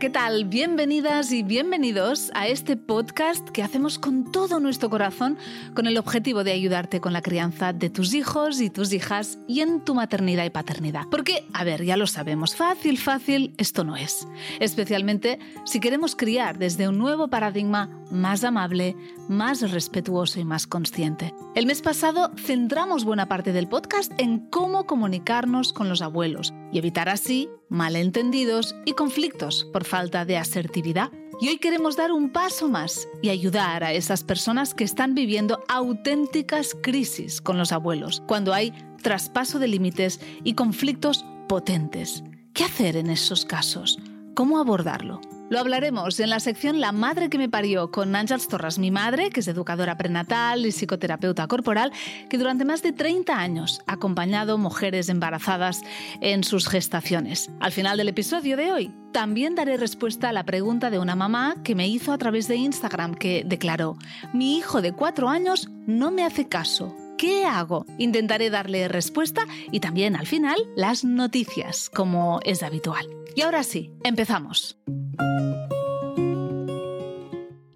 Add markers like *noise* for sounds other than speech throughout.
¿Qué tal? Bienvenidas y bienvenidos a este podcast que hacemos con todo nuestro corazón con el objetivo de ayudarte con la crianza de tus hijos y tus hijas y en tu maternidad y paternidad. Porque, a ver, ya lo sabemos, fácil, fácil, esto no es. Especialmente si queremos criar desde un nuevo paradigma más amable, más respetuoso y más consciente. El mes pasado centramos buena parte del podcast en cómo comunicarnos con los abuelos y evitar así malentendidos y conflictos por falta de asertividad. Y hoy queremos dar un paso más y ayudar a esas personas que están viviendo auténticas crisis con los abuelos, cuando hay traspaso de límites y conflictos potentes. ¿Qué hacer en esos casos? ¿Cómo abordarlo? Lo hablaremos en la sección La madre que me parió con Ángels Torres, mi madre, que es educadora prenatal y psicoterapeuta corporal, que durante más de 30 años ha acompañado mujeres embarazadas en sus gestaciones. Al final del episodio de hoy, también daré respuesta a la pregunta de una mamá que me hizo a través de Instagram que declaró, mi hijo de 4 años no me hace caso. ¿Qué hago? Intentaré darle respuesta y también al final las noticias, como es habitual. Y ahora sí, empezamos.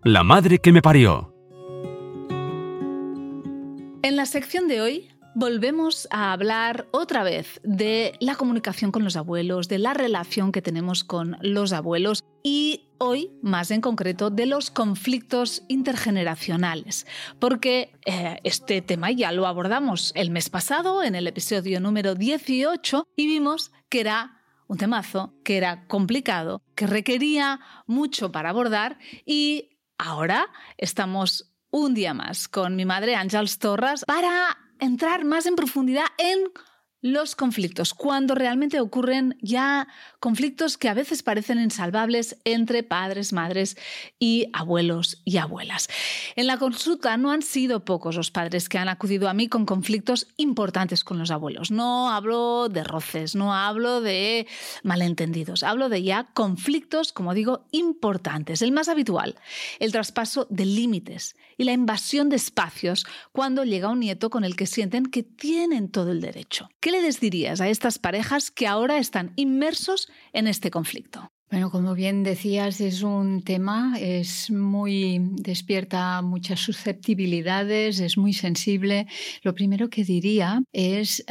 La madre que me parió. En la sección de hoy volvemos a hablar otra vez de la comunicación con los abuelos, de la relación que tenemos con los abuelos y hoy, más en concreto, de los conflictos intergeneracionales, porque eh, este tema ya lo abordamos el mes pasado en el episodio número 18 y vimos que era un temazo, que era complicado, que requería mucho para abordar y Ahora estamos un día más con mi madre Ángels Torres para entrar más en profundidad en los conflictos, cuando realmente ocurren ya conflictos que a veces parecen insalvables entre padres, madres y abuelos y abuelas. En la consulta no han sido pocos los padres que han acudido a mí con conflictos importantes con los abuelos. No hablo de roces, no hablo de malentendidos, hablo de ya conflictos, como digo, importantes. El más habitual, el traspaso de límites y la invasión de espacios cuando llega un nieto con el que sienten que tienen todo el derecho. ¿Qué le dirías a estas parejas que ahora están inmersos en este conflicto? Bueno, como bien decías, es un tema, es muy despierta muchas susceptibilidades, es muy sensible. Lo primero que diría es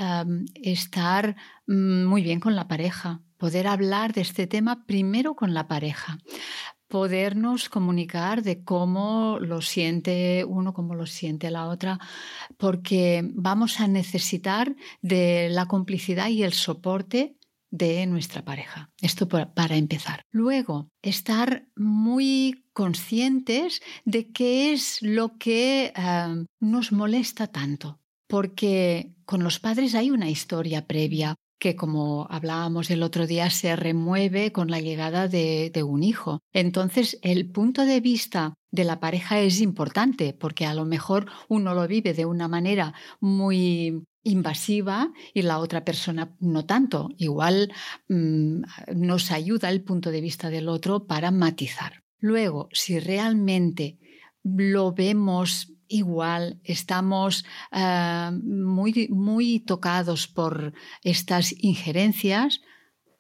estar mm, muy bien con la pareja, poder hablar de este tema primero con la pareja podernos comunicar de cómo lo siente uno, cómo lo siente la otra, porque vamos a necesitar de la complicidad y el soporte de nuestra pareja. Esto para empezar. Luego, estar muy conscientes de qué es lo que eh, nos molesta tanto, porque con los padres hay una historia previa, que como hablábamos el otro día se remueve con la llegada de, un hijo. Entonces el punto de vista de la pareja es importante porque a lo mejor uno lo vive de una manera muy invasiva y la otra persona no tanto. Igual mm, nos ayuda el punto de vista del otro para matizar. Luego, si realmente lo vemos igual, estamos eh, muy, muy tocados por estas injerencias,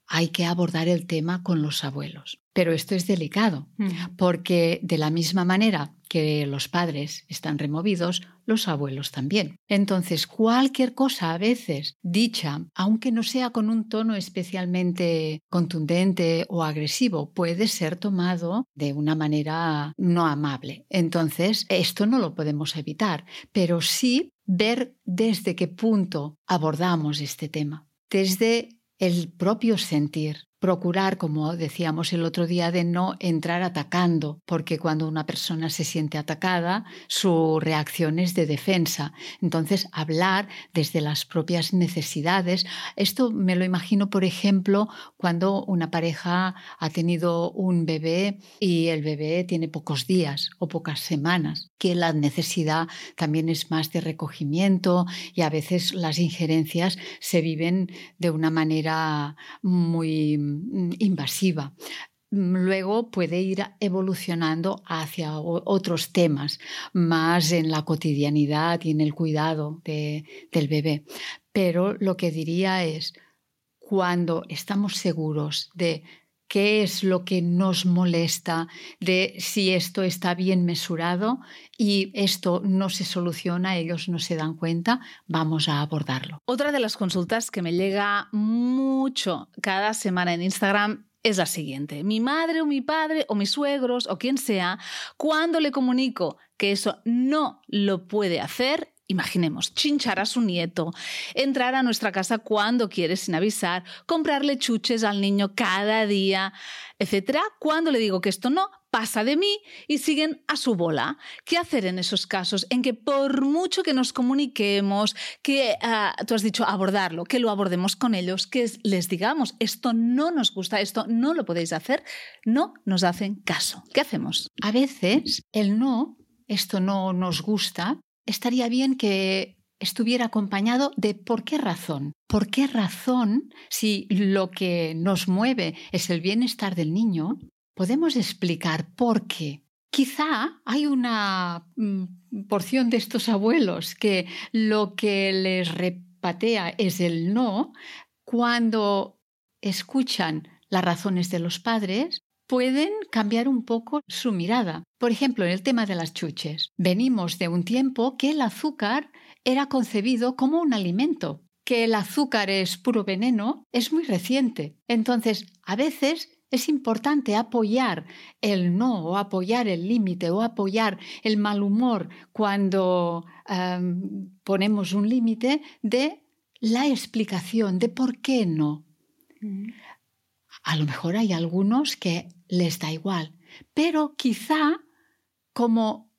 hay que abordar el tema con los abuelos. Pero esto es delicado, porque de la misma manera que los padres están removidos, los abuelos también. Entonces, cualquier cosa a veces dicha, aunque no sea con un tono especialmente contundente o agresivo, puede ser tomado de una manera no amable. Entonces, esto no lo podemos evitar, pero sí ver desde qué punto abordamos este tema. Desde el propio sentir, procurar, como decíamos el otro día, de no entrar atacando, porque cuando una persona se siente atacada, su reacción es de defensa. Entonces, hablar desde las propias necesidades. Esto me lo imagino, por ejemplo, cuando una pareja ha tenido un bebé y el bebé tiene pocos días o pocas semanas, que la necesidad también es más de recogimiento y a veces las injerencias se viven de una manera muy invasiva. luego puede ir evolucionando hacia otros temas, más en la cotidianidad y en el cuidado del bebé. Pero lo que diría es, cuando estamos seguros de qué es lo que nos molesta, de si esto está bien mesurado y esto no se soluciona, ellos no se dan cuenta, vamos a abordarlo. Otra de las consultas que me llega mucho cada semana en Instagram es la siguiente. Mi madre o mi padre o mis suegros o quien sea, cuando le comunico que eso no lo puede hacer, Imaginemos, chinchar a su nieto, entrar a nuestra casa cuando quiere sin avisar, comprarle chuches al niño cada día, etc. Cuando le digo que esto no, pasa de mí y siguen a su bola. ¿Qué hacer en esos casos en que por mucho que nos comuniquemos, que ah, tú has dicho abordarlo, que lo abordemos con ellos, que les digamos, esto no nos gusta, esto no lo podéis hacer, no nos hacen caso? ¿Qué hacemos? A veces el no, esto no nos gusta, estaría bien que estuviera acompañado de por qué razón. ¿Por qué razón, si lo que nos mueve es el bienestar del niño, podemos explicar por qué? Quizá hay una mm, porción de estos abuelos que lo que les repatea es el no cuando escuchan las razones de los padres pueden cambiar un poco su mirada. Por ejemplo, en el tema de las chuches. Venimos de un tiempo que el azúcar era concebido como un alimento. Que el azúcar es puro veneno es muy reciente. Entonces, a veces es importante apoyar el no o apoyar el límite o apoyar el mal humor cuando em, ponemos un límite de la explicación de por qué no. Mm. A lo mejor hay algunos que les da igual, pero quizá como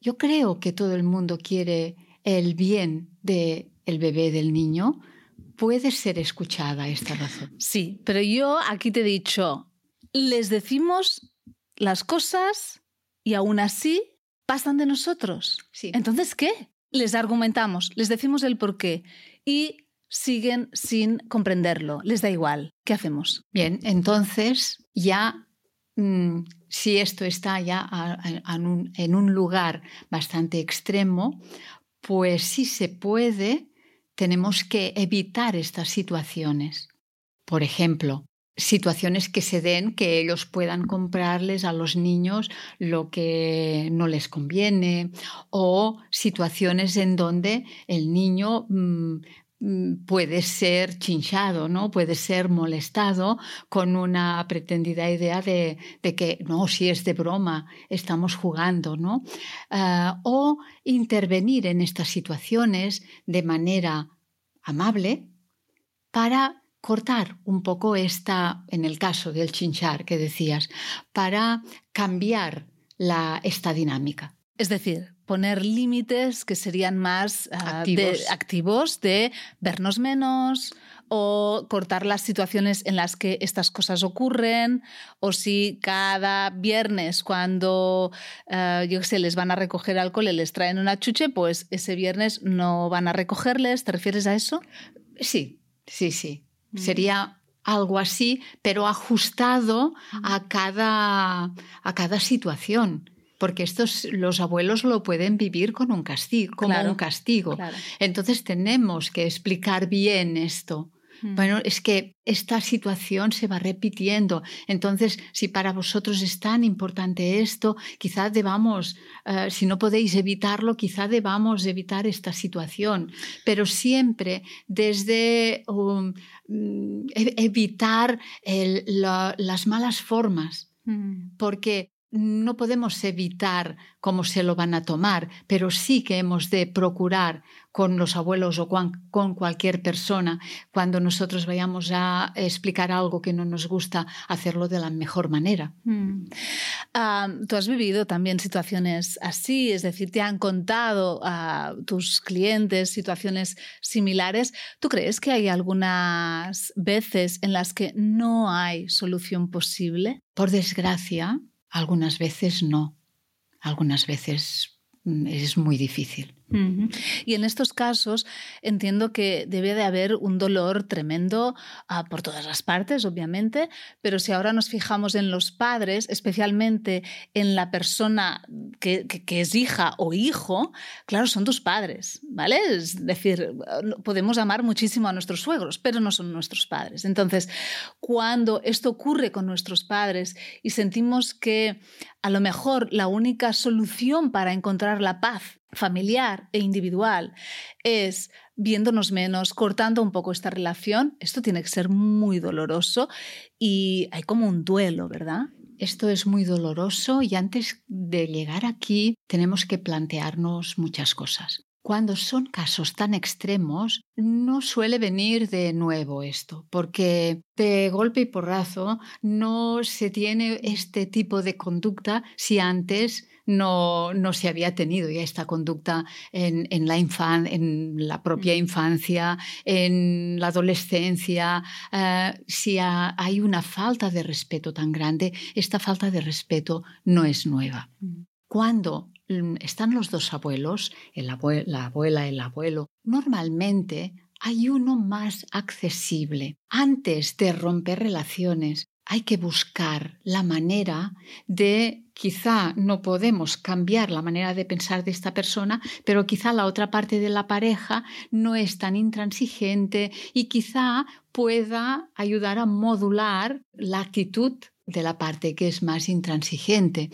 yo creo que todo el mundo quiere el bien del el bebé del niño, puede ser escuchada esta razón. Sí, pero yo aquí te he dicho, les decimos las cosas y aún así pasan de nosotros. Sí. Entonces, ¿qué? Les argumentamos, les decimos el por qué y siguen sin comprenderlo, les da igual. ¿Qué hacemos? Bien, entonces ya mm, si esto está ya en un lugar bastante extremo, pues si se puede, tenemos que evitar estas situaciones. Por ejemplo, situaciones que se den que ellos puedan comprarles a los niños lo que no les conviene o situaciones en donde el niño mm, puede ser chinchado, ¿no? Puede ser molestado con una pretendida idea de, que no, si es de broma, estamos jugando, ¿no? Ah, o intervenir en estas situaciones de manera amable para cortar un poco esta, en el caso del chinchar que decías, para cambiar la, esta dinámica. Es decir, poner límites que serían más ah, activos. De, vernos menos o cortar las situaciones en las que estas cosas ocurren, o si cada viernes cuando, ah, yo sé, les van a recoger alcohol y les traen una chuche, pues ese viernes no van a recogerles. ¿Te refieres a eso? Sí, sí, sí. Mm. Sería algo así, pero ajustado a mm. cada, a cada situación porque estos los abuelos lo pueden vivir con un castigo, como un castigo. Entonces tenemos que explicar bien esto. Mm. Bueno, es que esta situación se va repitiendo. Entonces, si para vosotros es tan importante esto, quizá debamos, eh, si no podéis evitarlo, quizá debamos evitar esta situación. Pero siempre desde um, mm, e-, evitar las malas formas. Mm. Porque no podemos evitar cómo se lo van a tomar, pero sí que hemos de procurar con los abuelos o con cualquier persona, cuando nosotros vayamos a explicar algo que no nos gusta, hacerlo de la mejor manera. Mm. Ah, tú has vivido también situaciones así, es decir, te han contado a tus clientes situaciones similares. ¿Tú crees que hay algunas veces en las que no hay solución posible? Por desgracia, algunas veces no, algunas veces mm, es muy difícil. Y en estos casos entiendo que debe de haber un dolor tremendo ah, por todas las partes, obviamente, pero si ahora nos fijamos en los padres, especialmente en la persona que, es hija o hijo, claro, son tus padres, ¿vale? Es decir, podemos amar muchísimo a nuestros suegros, pero no son nuestros padres. Entonces, cuando esto ocurre con nuestros padres y sentimos que a lo mejor la única solución para encontrar la paz familiar e individual es viéndonos menos, cortando un poco esta relación, esto tiene que ser muy doloroso y hay como un duelo, ¿verdad? Esto es muy doloroso y antes de llegar aquí tenemos que plantearnos muchas cosas. Cuando son casos tan extremos, no suele venir de nuevo esto, porque de golpe y porrazo no se tiene este tipo de conducta si antes no, no se había tenido ya esta conducta en, en la, en la propia infancia, en la adolescencia. Eh, si hay una falta de respeto tan grande, esta falta de respeto no es nueva. Cuando Mm, están los dos abuelos, la abuela, el abuelo, normalmente hay uno más accesible. Antes de romper relaciones, hay que buscar la manera de, quizá no podemos cambiar la manera de pensar de esta persona, pero quizá la otra parte de la pareja no es tan intransigente y quizá pueda ayudar a modular la actitud de la parte que es más intransigente.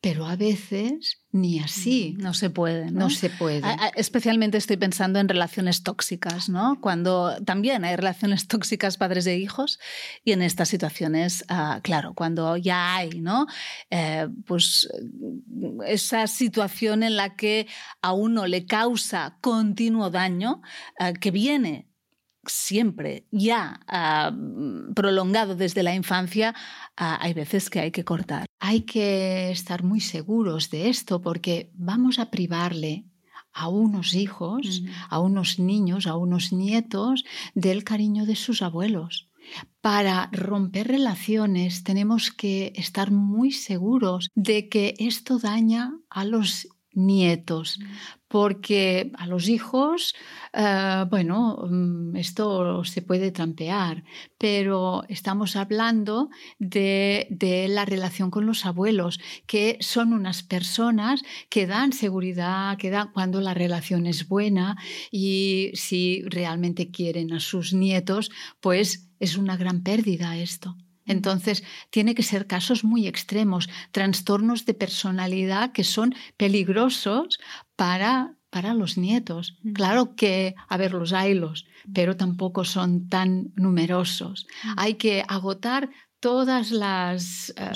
Pero a veces ni así. No se puede. No, se puede. Especialmente estoy pensando en relaciones tóxicas, ¿no? Cuando también hay relaciones *laughs* tóxicas padres e hijos y en estas situaciones, ah, claro, cuando ya hay, ¿no? Eh, pues esa situación en la que a uno le causa continuo daño eh, que viene siempre ya ah, prolongado desde la infancia, ah, hay veces que hay que cortar. Hay que estar muy seguros de esto porque vamos a privarle a unos hijos, a unos niños, a unos nietos del cariño de sus abuelos. Para romper relaciones tenemos que estar muy seguros de que esto daña a los nietos, porque a los hijos, eh, bueno, mm, esto se puede trampear, pero estamos hablando de, de, la relación con los abuelos, que son unas personas que dan seguridad, que dan cuando la relación es buena y si realmente quieren a sus nietos, pues es una gran pérdida esto. Entonces, tiene que ser casos muy extremos, trastornos de personalidad que son peligrosos para, para los nietos. Claro que, a ver, los haylos, pero tampoco son tan numerosos. Hay que agotar todas las eh,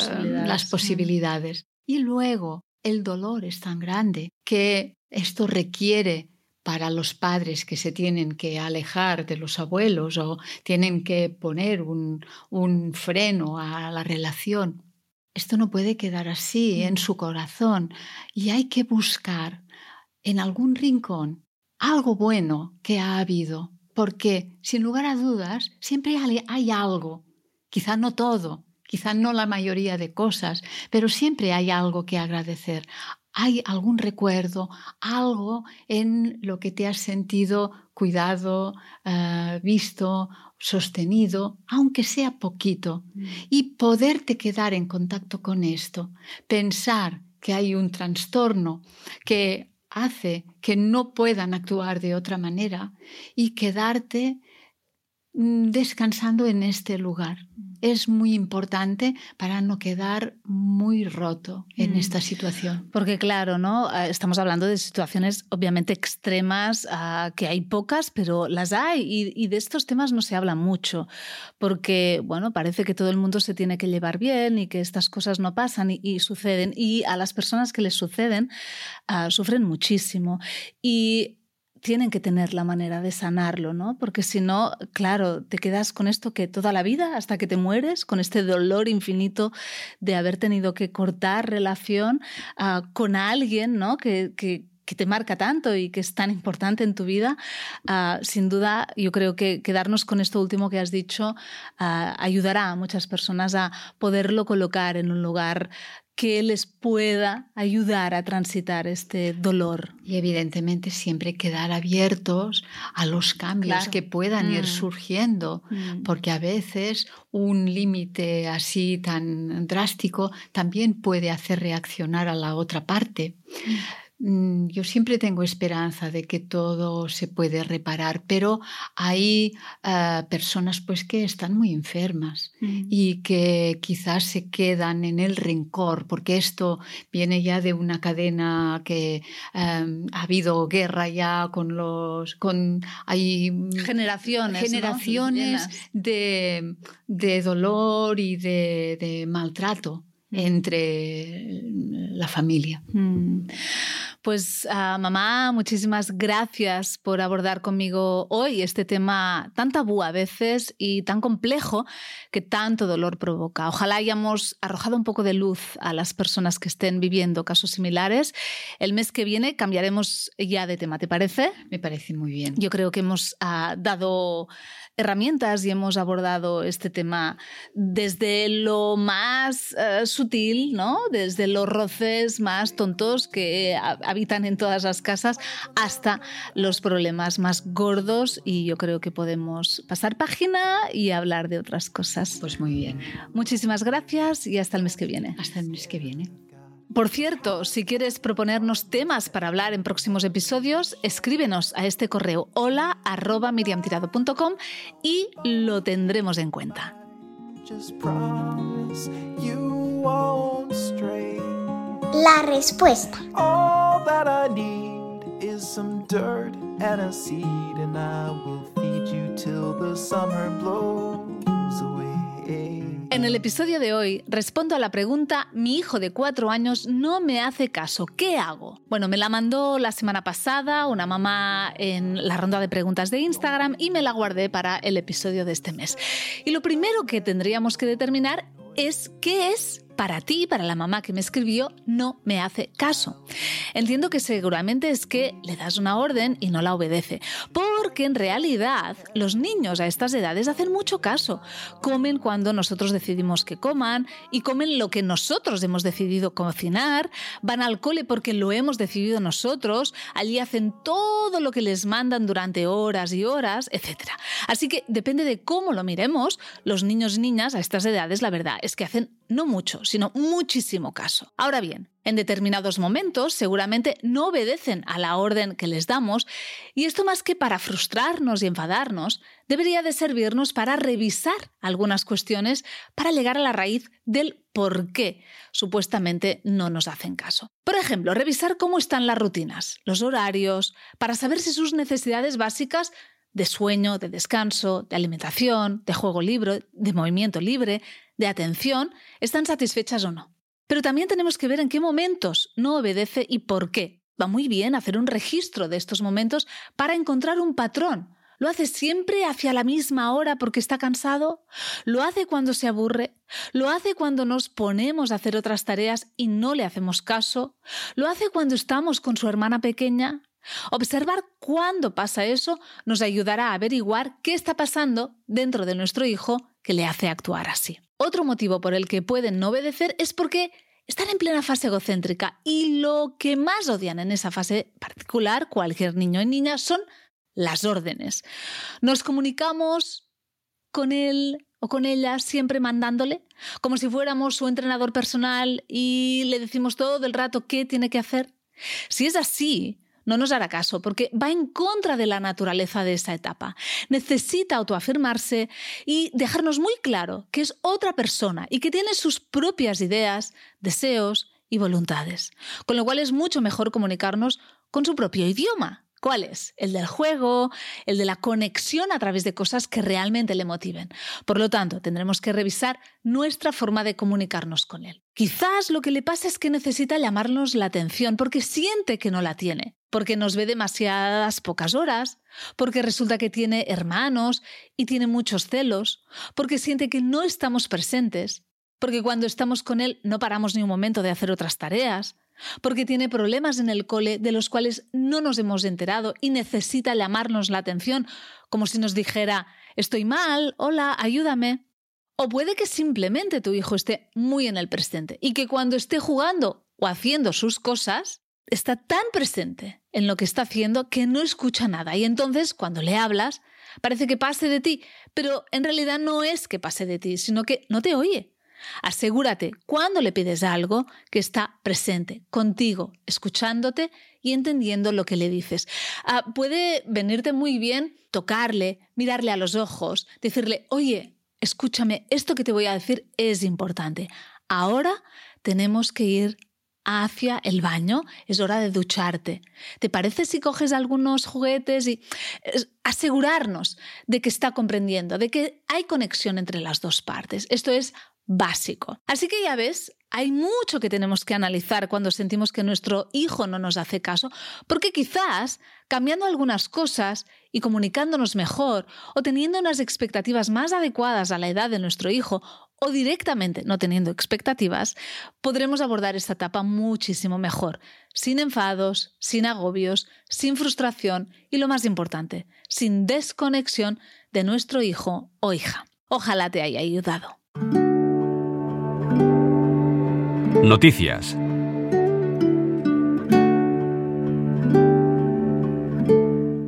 las posibilidades. Y luego, el dolor es tan grande que esto requiere para los padres que se tienen que alejar de los abuelos o tienen que poner un, freno a la relación. Esto no puede quedar así en su corazón y hay que buscar en algún rincón algo bueno que ha habido, porque sin lugar a dudas siempre hay algo, quizá no todo, quizá no la mayoría de cosas, pero siempre hay algo que agradecer, hay algún recuerdo, algo en lo que te has sentido cuidado, eh, visto, sostenido, aunque sea poquito, mm. y poderte quedar en contacto con esto, pensar que hay un trastorno que hace que no puedan actuar de otra manera y quedarte mm, descansando en este lugar es muy importante para no quedar muy roto en mm. esta situación. Porque claro, ¿no? Ah, estamos hablando de situaciones obviamente extremas, ah, que hay pocas, pero las hay y, de estos temas no se habla mucho, porque bueno, parece que todo el mundo se tiene que llevar bien y que estas cosas no pasan y, suceden y a las personas que les suceden ah, sufren muchísimo. Y tienen que tener la manera de sanarlo, ¿no? Porque si no, claro, te quedas con esto que toda la vida, hasta que te mueres, con este dolor infinito de haber tenido que cortar relación ah, con alguien, ¿no? Que, que, te marca tanto y que es tan importante en tu vida, ah, sin duda yo creo que quedarnos con esto último que has dicho ah, ayudará a muchas personas a poderlo colocar en un lugar que les pueda ayudar a transitar este dolor. Y evidentemente siempre quedar abiertos a los cambios que puedan ir mm. surgiendo, mm. porque a veces un límite así tan drástico también puede hacer reaccionar a la otra parte. Mm. Mm, yo siempre tengo esperanza de que todo se puede reparar, pero hay ah, personas pues que están muy enfermas mm. y que quizás se quedan en el rencor, porque esto viene ya de una cadena que em, ha habido guerra ya con los con hay generaciones, generaciones de, de, dolor y de, de maltrato mm. Entre la familia. Pues ah, mamá, muchísimas gracias por abordar conmigo hoy este tema tan tabú a veces y tan complejo que tanto dolor provoca. Ojalá hayamos arrojado un poco de luz a las personas que estén viviendo casos similares. El mes que viene cambiaremos ya de tema, ¿te parece? Me parece muy bien. Yo creo que hemos ah, dado herramientas y hemos abordado este tema desde lo más eh, sutil, ¿no? desde los roces más tontos que habitan en todas las casas hasta los problemas más gordos y yo creo que podemos pasar página y hablar de otras cosas. Pues muy bien. Muchísimas gracias y hasta el mes que viene. Hasta el mes que viene. Por cierto, si quieres proponernos temas para hablar en próximos episodios, escríbenos a este correo hola arroba miriamtirado.com y lo tendremos en cuenta. La respuesta. En el episodio de hoy respondo a la pregunta Mi hijo de cuatro años no me hace caso, ¿qué hago? Bueno, me la mandó la semana pasada una mamá en la ronda de preguntas de Instagram y me la guardé para el episodio de este mes. Y lo primero que tendríamos que determinar es qué es para ti, para la mamá que me escribió, no me hace caso. Entiendo que seguramente es que le das una orden y no la obedece, porque en realidad los niños a estas edades hacen mucho caso. Comen cuando nosotros decidimos que coman y comen lo que nosotros hemos decidido cocinar, van al cole porque lo hemos decidido nosotros, allí hacen todo lo que les mandan durante horas y horas, etc. Así que depende de cómo lo miremos, los niños y niñas a estas edades la verdad es que hacen no mucho, sino muchísimo caso. Ahora bien, en determinados momentos seguramente no obedecen a la orden que les damos y esto más que para frustrarnos y enfadarnos, debería de servirnos para revisar algunas cuestiones para llegar a la raíz del por qué supuestamente no nos hacen caso. Por ejemplo, revisar cómo están las rutinas, los horarios, para saber si sus necesidades básicas de sueño, de descanso, de alimentación, de juego libre, de movimiento libre, de atención, están satisfechas o no. Pero también tenemos que ver en qué momentos no obedece y por qué. Va muy bien hacer un registro de estos momentos para encontrar un patrón. ¿Lo hace siempre hacia la misma hora porque está cansado? ¿Lo hace cuando se aburre? ¿Lo hace cuando nos ponemos a hacer otras tareas y no le hacemos caso? ¿Lo hace cuando estamos con su hermana pequeña? Observar cuándo pasa eso nos ayudará a averiguar qué está pasando dentro de nuestro hijo que le hace actuar así. Otro motivo por el que pueden no obedecer es porque están en plena fase egocéntrica y lo que más odian en esa fase particular cualquier niño y niña son las órdenes. Nos comunicamos con él o con ella siempre mandándole, como si fuéramos su entrenador personal y le decimos todo el rato qué tiene que hacer. Si es así, no nos hará caso porque va en contra de la naturaleza de esa etapa. Necesita autoafirmarse y dejarnos muy claro que es otra persona y que tiene sus propias ideas, deseos y voluntades. Con lo cual es mucho mejor comunicarnos con su propio idioma, ¿Cuál es? El del juego, el de la conexión a través de cosas que realmente le motiven. Por lo tanto, tendremos que revisar nuestra forma de comunicarnos con él. Quizás lo que le pasa es que necesita llamarnos la atención porque siente que no la tiene, porque nos ve demasiadas pocas horas, porque resulta que tiene hermanos y tiene muchos celos, porque siente que no estamos presentes, porque cuando estamos con él no paramos ni un momento de hacer otras tareas, porque tiene problemas en el cole de los cuales no nos hemos enterado y necesita llamarnos la atención, como si nos dijera, estoy mal, hola, ayúdame. O puede que simplemente tu hijo esté muy en el presente y que cuando esté jugando o haciendo sus cosas, está tan presente en lo que está haciendo que no escucha nada. Y entonces, cuando le hablas, parece que pase de ti, pero en realidad no es que pase de ti, sino que no te oye. Asegúrate cuando le pides algo que está presente contigo, escuchándote y entendiendo lo que le dices. Ah, puede venirte muy bien tocarle, mirarle a los ojos, decirle, oye, escúchame, esto que te voy a decir es importante. Ahora tenemos que ir hacia el baño, es hora de ducharte. ¿Te parece si coges algunos juguetes y asegurarnos de que está comprendiendo, de que hay conexión entre las dos partes? Esto es básico. Así que ya ves, hay mucho que tenemos que analizar cuando sentimos que nuestro hijo no nos hace caso, porque quizás cambiando algunas cosas y comunicándonos mejor o teniendo unas expectativas más adecuadas a la edad de nuestro hijo o directamente no teniendo expectativas, podremos abordar esta etapa muchísimo mejor, sin enfados, sin agobios, sin frustración y lo más importante, sin desconexión de nuestro hijo o hija. Ojalá te haya ayudado. Noticias.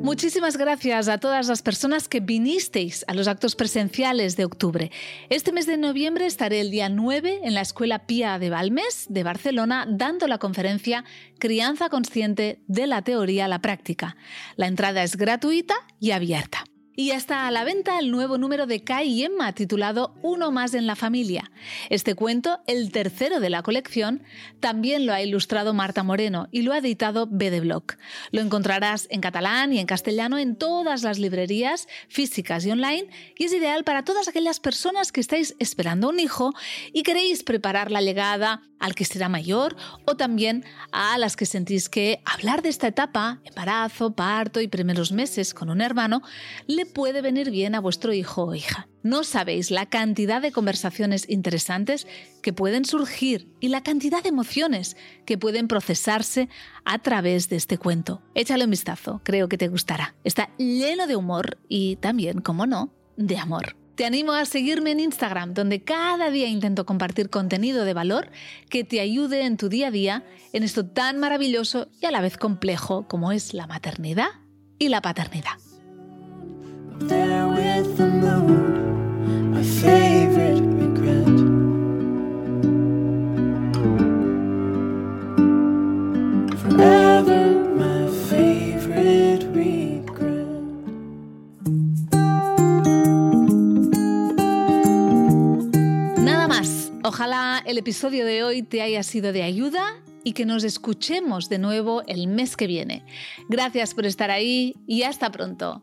Muchísimas gracias a todas las personas que vinisteis a los actos presenciales de octubre. Este mes de noviembre estaré el día 9 en la Escuela Pía de Balmes de Barcelona dando la conferencia Crianza Consciente de la Teoría a la Práctica. La entrada es gratuita y abierta. Y ya está a la venta el nuevo número de Kai y Emma titulado Uno más en la familia. Este cuento, el tercero de la colección, también lo ha ilustrado Marta Moreno y lo ha editado BD Block. Lo encontrarás en catalán y en castellano en todas las librerías físicas y online y es ideal para todas aquellas personas que estáis esperando un hijo y queréis preparar la llegada al que será mayor o también a las que sentís que hablar de esta etapa, embarazo, parto y primeros meses con un hermano, le puede venir bien a vuestro hijo o hija. No sabéis la cantidad de conversaciones interesantes que pueden surgir y la cantidad de emociones que pueden procesarse a través de este cuento. Échale un vistazo, creo que te gustará. Está lleno de humor y también, como no, de amor. Te animo a seguirme en Instagram, donde cada día intento compartir contenido de valor que te ayude en tu día a día en esto tan maravilloso y a la vez complejo como es la maternidad y la paternidad. Episodio de hoy te haya sido de ayuda y que nos escuchemos de nuevo el mes que viene. Gracias por estar ahí y hasta pronto.